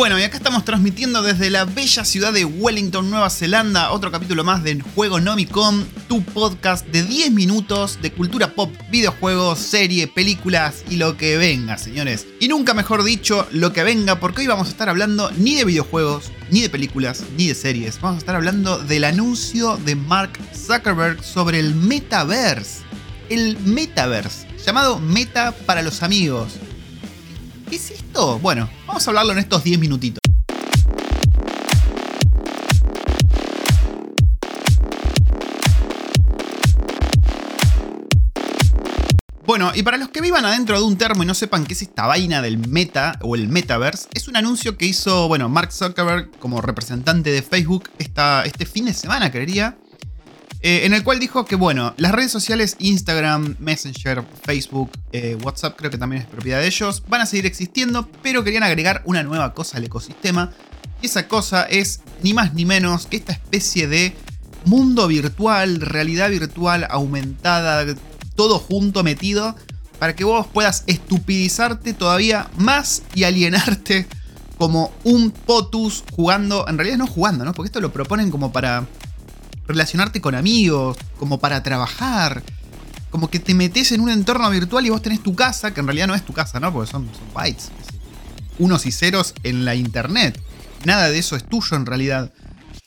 Bueno, y acá estamos transmitiendo desde la bella ciudad de Wellington, Nueva Zelanda, otro capítulo más de Juego Nomicon, tu podcast de 10 minutos de cultura pop, videojuegos, serie, películas y lo que venga, señores. Y nunca mejor dicho, lo que venga, porque hoy vamos a estar hablando ni de videojuegos, ni de películas, ni de series. Vamos a estar hablando del anuncio de Mark Zuckerberg sobre el metaverse. El metaverse, llamado Meta para los amigos. ¿Qué es esto? Bueno, vamos a hablarlo en estos 10 minutitos. Bueno, y para los que vivan adentro de un termo y no sepan qué es esta vaina del meta o el metaverse, es un anuncio que hizo, bueno, Mark Zuckerberg como representante de Facebook esta, este fin de semana, creería, eh, en el cual dijo que, bueno, las redes sociales Instagram, Messenger, Facebook, eh, WhatsApp, creo que también es propiedad de ellos, van a seguir existiendo, pero querían agregar una nueva cosa al ecosistema. Y esa cosa es ni más ni menos que esta especie de mundo virtual, realidad virtual aumentada, todo junto metido para que vos puedas estupidizarte todavía más y alienarte como un potus jugando, en realidad no jugando, ¿no? Porque esto lo proponen como para relacionarte con amigos, como para trabajar, como que te metes en un entorno virtual y vos tenés tu casa, que en realidad no es tu casa, ¿no? Porque son, bytes, unos y ceros en la internet. Nada de eso es tuyo en realidad.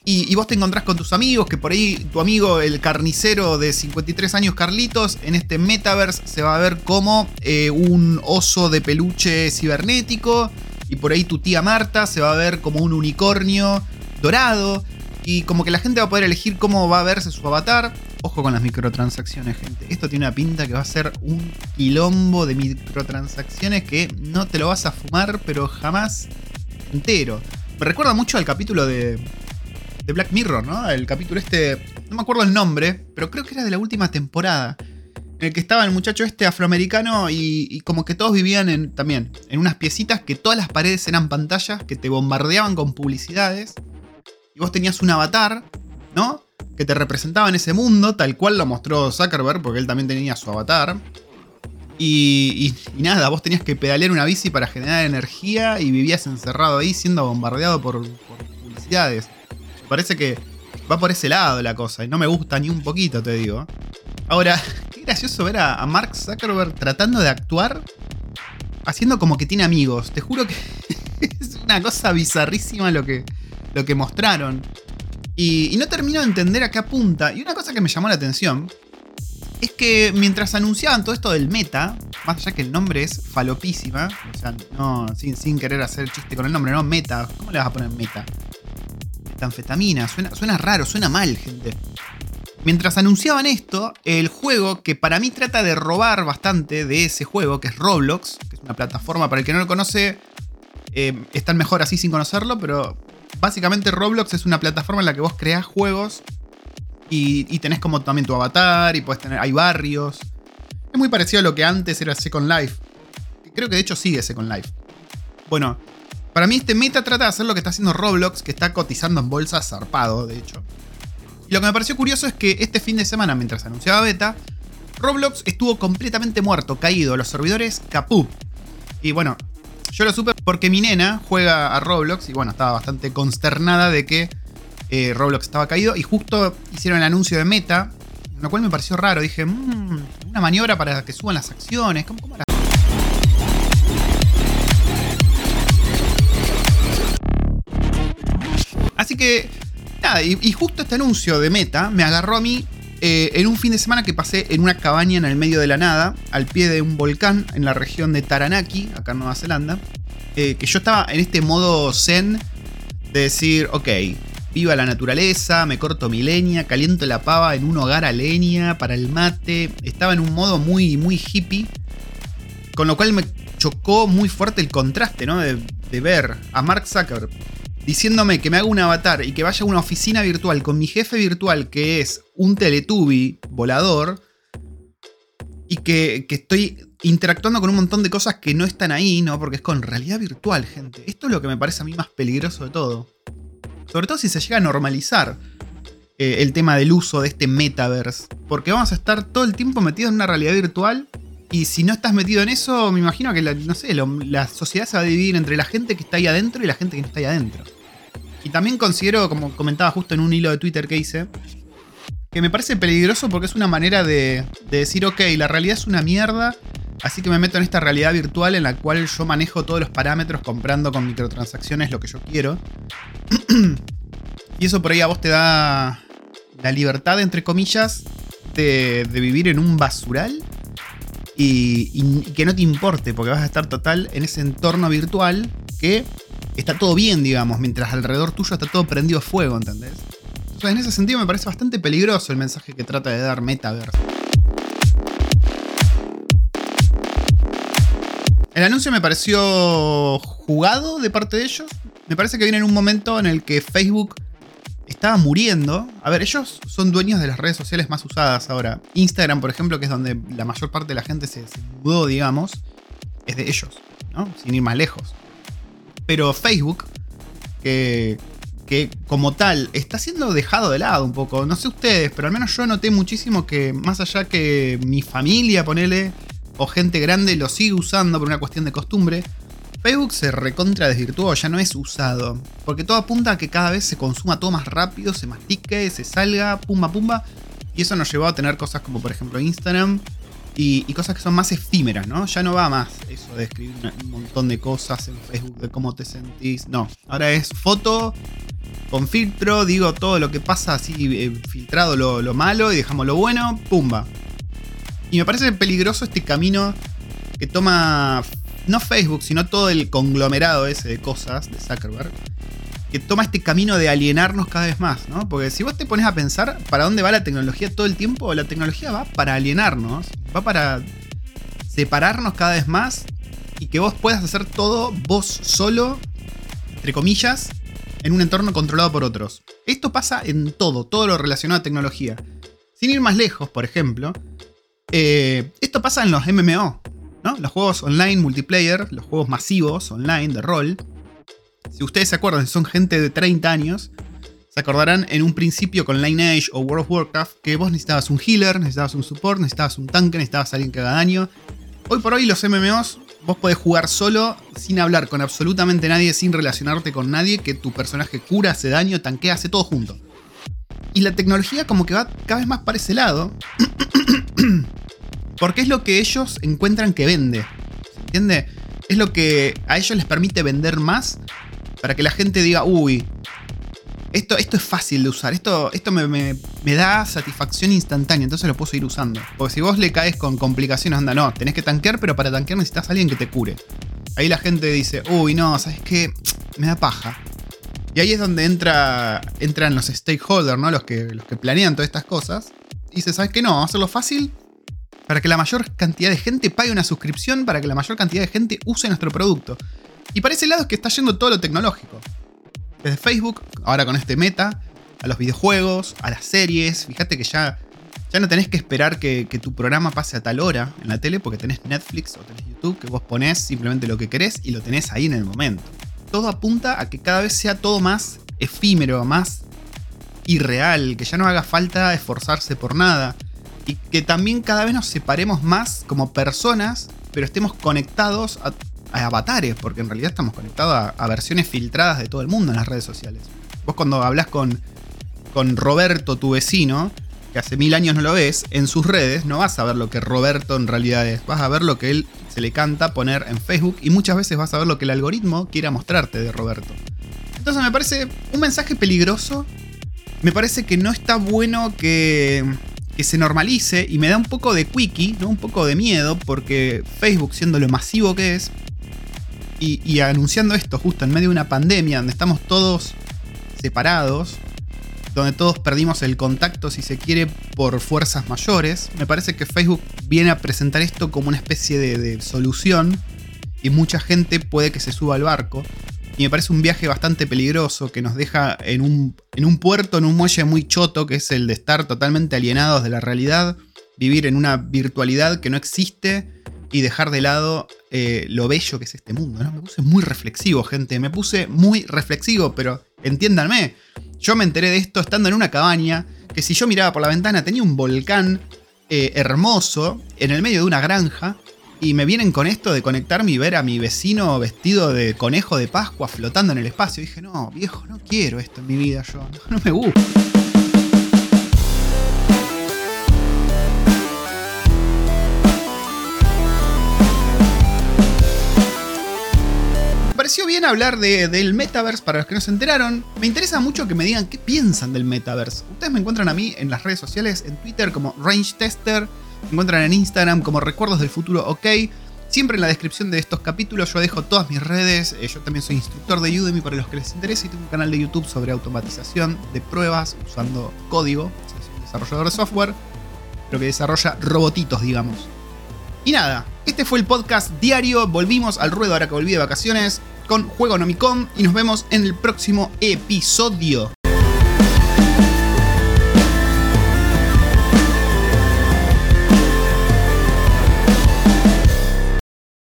Y, vos te encontrás con tus amigos, que por ahí tu amigo, el carnicero de 53 años, Carlitos, en este metaverse se va a ver como eh, un oso de peluche cibernético. Y por ahí tu tía Marta se va a ver como un unicornio dorado. Y como que la gente va a poder elegir cómo va a verse su avatar. Ojo con las microtransacciones, gente. Esto tiene una pinta que va a ser un quilombo de microtransacciones que no te lo vas a fumar, pero jamás entero. Me recuerda mucho al capítulo de, Black Mirror, ¿no? El capítulo este, no me acuerdo el nombre, pero creo que era de la última temporada. En el que estaba el muchacho este afroamericano y, como que todos vivían en, también en unas piecitas que todas las paredes eran pantallas que te bombardeaban con publicidades. Y vos tenías un avatar, ¿no? Que te representaba en ese mundo, tal cual lo mostró Zuckerberg, porque él también tenía su avatar. Y, nada, vos tenías que pedalear una bici para generar energía y vivías encerrado ahí siendo bombardeado por, por publicidades parece que va por ese lado la cosa y no me gusta ni un poquito, te digo. Ahora, qué gracioso ver a, Mark Zuckerberg tratando de actuar haciendo como que tiene amigos. Te juro que es una cosa bizarrísima lo que, lo que mostraron. Y, no termino de entender a qué apunta. Y una cosa que me llamó la atención es que mientras anunciaban todo esto del meta, más allá que el nombre es falopísima, o sea, no, sin, sin querer hacer chiste con el nombre, no, meta, ¿cómo le vas a poner meta? anfetamina. Suena, suena raro, suena mal, gente. Mientras anunciaban esto, el juego que para mí trata de robar bastante de ese juego, que es Roblox, que es una plataforma para el que no lo conoce, eh, están mejor así sin conocerlo, pero básicamente Roblox es una plataforma en la que vos creás juegos y, tenés como también tu avatar y puedes tener, hay barrios. Es muy parecido a lo que antes era Second Life. Creo que de hecho sigue Second Life. Bueno, para mí este meta trata de hacer lo que está haciendo Roblox, que está cotizando en bolsa zarpado, de hecho. Y lo que me pareció curioso es que este fin de semana, mientras anunciaba beta, Roblox estuvo completamente muerto, caído, los servidores capú. Y bueno, yo lo supe porque mi nena juega a Roblox y bueno, estaba bastante consternada de que eh, Roblox estaba caído y justo hicieron el anuncio de meta, lo cual me pareció raro. Dije, mmm, una maniobra para que suban las acciones. ¿Cómo, cómo Así que, nada, y, justo este anuncio de Meta me agarró a mí eh, en un fin de semana que pasé en una cabaña en el medio de la nada, al pie de un volcán en la región de Taranaki, acá en Nueva Zelanda. Eh, que yo estaba en este modo zen de decir, ok, viva la naturaleza, me corto mi leña, caliento la pava en un hogar a leña para el mate. Estaba en un modo muy, muy hippie. Con lo cual me chocó muy fuerte el contraste, ¿no? De, de ver a Mark Zuckerberg diciéndome que me haga un avatar y que vaya a una oficina virtual con mi jefe virtual que es un Teletubby volador y que, estoy interactuando con un montón de cosas que no están ahí, ¿no? Porque es con realidad virtual, gente. Esto es lo que me parece a mí más peligroso de todo. Sobre todo si se llega a normalizar eh, el tema del uso de este metaverse. Porque vamos a estar todo el tiempo metidos en una realidad virtual Y si no estás metido en eso, me imagino que la, no sé, la sociedad se va a dividir entre la gente que está ahí adentro y la gente que no está ahí adentro. Y también considero, como comentaba justo en un hilo de Twitter que hice, que me parece peligroso porque es una manera de, de decir, ok, la realidad es una mierda, así que me meto en esta realidad virtual en la cual yo manejo todos los parámetros comprando con microtransacciones lo que yo quiero. y eso por ahí a vos te da la libertad, entre comillas, de, vivir en un basural y, que no te importe, porque vas a estar total en ese entorno virtual que está todo bien, digamos, mientras alrededor tuyo está todo prendido a fuego, ¿entendés? Entonces, en ese sentido me parece bastante peligroso el mensaje que trata de dar Metaverse. El anuncio me pareció jugado de parte de ellos. Me parece que viene en un momento en el que Facebook estaba muriendo. A ver, ellos son dueños de las redes sociales más usadas ahora. Instagram, por ejemplo, que es donde la mayor parte de la gente se, mudó, digamos, es de ellos, ¿no? Sin ir más lejos. Pero Facebook, que, que como tal está siendo dejado de lado un poco. No sé ustedes, pero al menos yo noté muchísimo que más allá que mi familia, ponele, o gente grande lo sigue usando por una cuestión de costumbre, Facebook se recontra desvirtuó, ya no es usado. Porque todo apunta a que cada vez se consuma todo más rápido, se mastique, se salga, pumba pumba. Y eso nos llevó a tener cosas como por ejemplo Instagram y, cosas que son más efímeras, ¿no? Ya no va más eso de escribir un montón de cosas en Facebook de cómo te sentís. No, ahora es foto con filtro, digo todo lo que pasa así eh, filtrado lo, lo malo y dejamos lo bueno, pumba. Y me parece peligroso este camino que toma no Facebook, sino todo el conglomerado ese de cosas de Zuckerberg, que toma este camino de alienarnos cada vez más, ¿no? Porque si vos te pones a pensar para dónde va la tecnología todo el tiempo, la tecnología va para alienarnos, va para separarnos cada vez más y que vos puedas hacer todo vos solo, entre comillas, en un entorno controlado por otros. Esto pasa en todo, todo lo relacionado a tecnología. Sin ir más lejos, por ejemplo, eh, esto pasa en los MMO. Los juegos online multiplayer, los juegos masivos online de rol. Si ustedes se acuerdan, son gente de 30 años, se acordarán en un principio con Lineage o World of Warcraft que vos necesitabas un healer, necesitabas un support, necesitabas un tanque, necesitabas alguien que haga daño. Hoy por hoy los MMOs vos podés jugar solo, sin hablar con absolutamente nadie, sin relacionarte con nadie, que tu personaje cura, hace daño, tanquea, hace todo junto. Y la tecnología como que va cada vez más para ese lado. Porque es lo que ellos encuentran que vende. ¿Se entiende? Es lo que a ellos les permite vender más para que la gente diga, uy, esto, esto es fácil de usar, esto, esto me, da satisfacción instantánea, entonces lo puedo seguir usando. Porque si vos le caes con complicaciones, anda, no, tenés que tanquear, pero para tanquear necesitas a alguien que te cure. Ahí la gente dice, uy, no, ¿sabes qué? Me da paja. Y ahí es donde entra, entran los stakeholders, ¿no? Los que, los que planean todas estas cosas. Y dice, ¿sabes qué? No, hacerlo fácil para que la mayor cantidad de gente pague una suscripción, para que la mayor cantidad de gente use nuestro producto. Y para ese lado es que está yendo todo lo tecnológico. Desde Facebook, ahora con este meta, a los videojuegos, a las series. Fíjate que ya, ya no tenés que esperar que, que, tu programa pase a tal hora en la tele, porque tenés Netflix o tenés YouTube, que vos ponés simplemente lo que querés y lo tenés ahí en el momento. Todo apunta a que cada vez sea todo más efímero, más irreal, que ya no haga falta esforzarse por nada y que también cada vez nos separemos más como personas, pero estemos conectados a, avatares, porque en realidad estamos conectados a, versiones filtradas de todo el mundo en las redes sociales. Vos cuando hablas con, con Roberto, tu vecino, que hace mil años no lo ves, en sus redes no vas a ver lo que Roberto en realidad es, vas a ver lo que él se le canta poner en Facebook y muchas veces vas a ver lo que el algoritmo quiera mostrarte de Roberto. Entonces me parece un mensaje peligroso, me parece que no está bueno que que se normalice y me da un poco de quickie, ¿no? un poco de miedo, porque Facebook, siendo lo masivo que es, y, anunciando esto justo en medio de una pandemia donde estamos todos separados, donde todos perdimos el contacto, si se quiere, por fuerzas mayores, me parece que Facebook viene a presentar esto como una especie de, de solución y mucha gente puede que se suba al barco. Y me parece un viaje bastante peligroso que nos deja en un, en un puerto, en un muelle muy choto, que es el de estar totalmente alienados de la realidad, vivir en una virtualidad que no existe y dejar de lado eh, lo bello que es este mundo. ¿no? Me puse muy reflexivo, gente. Me puse muy reflexivo, pero entiéndanme. Yo me enteré de esto estando en una cabaña que si yo miraba por la ventana tenía un volcán eh, hermoso en el medio de una granja Y me vienen con esto de conectarme y ver a mi vecino vestido de conejo de Pascua flotando en el espacio. Dije, no, viejo, no quiero esto en mi vida yo. No, no me gusta. Pareció bien hablar de- del metaverse para los que no se enteraron. Me interesa mucho que me digan qué piensan del metaverse. Ustedes me encuentran a mí en las redes sociales, en Twitter como Range Tester, encuentran en Instagram como Recuerdos del Futuro OK. Siempre en la descripción de estos capítulos yo dejo todas mis redes. Eh, yo también soy instructor de Udemy para los que les interese y tengo un canal de YouTube sobre automatización de pruebas usando código. Soy un desarrollador de software, pero que desarrolla robotitos, digamos. Y nada, este fue el podcast diario. Volvimos al ruedo ahora que volví de vacaciones con Juego Nomicom y nos vemos en el próximo episodio.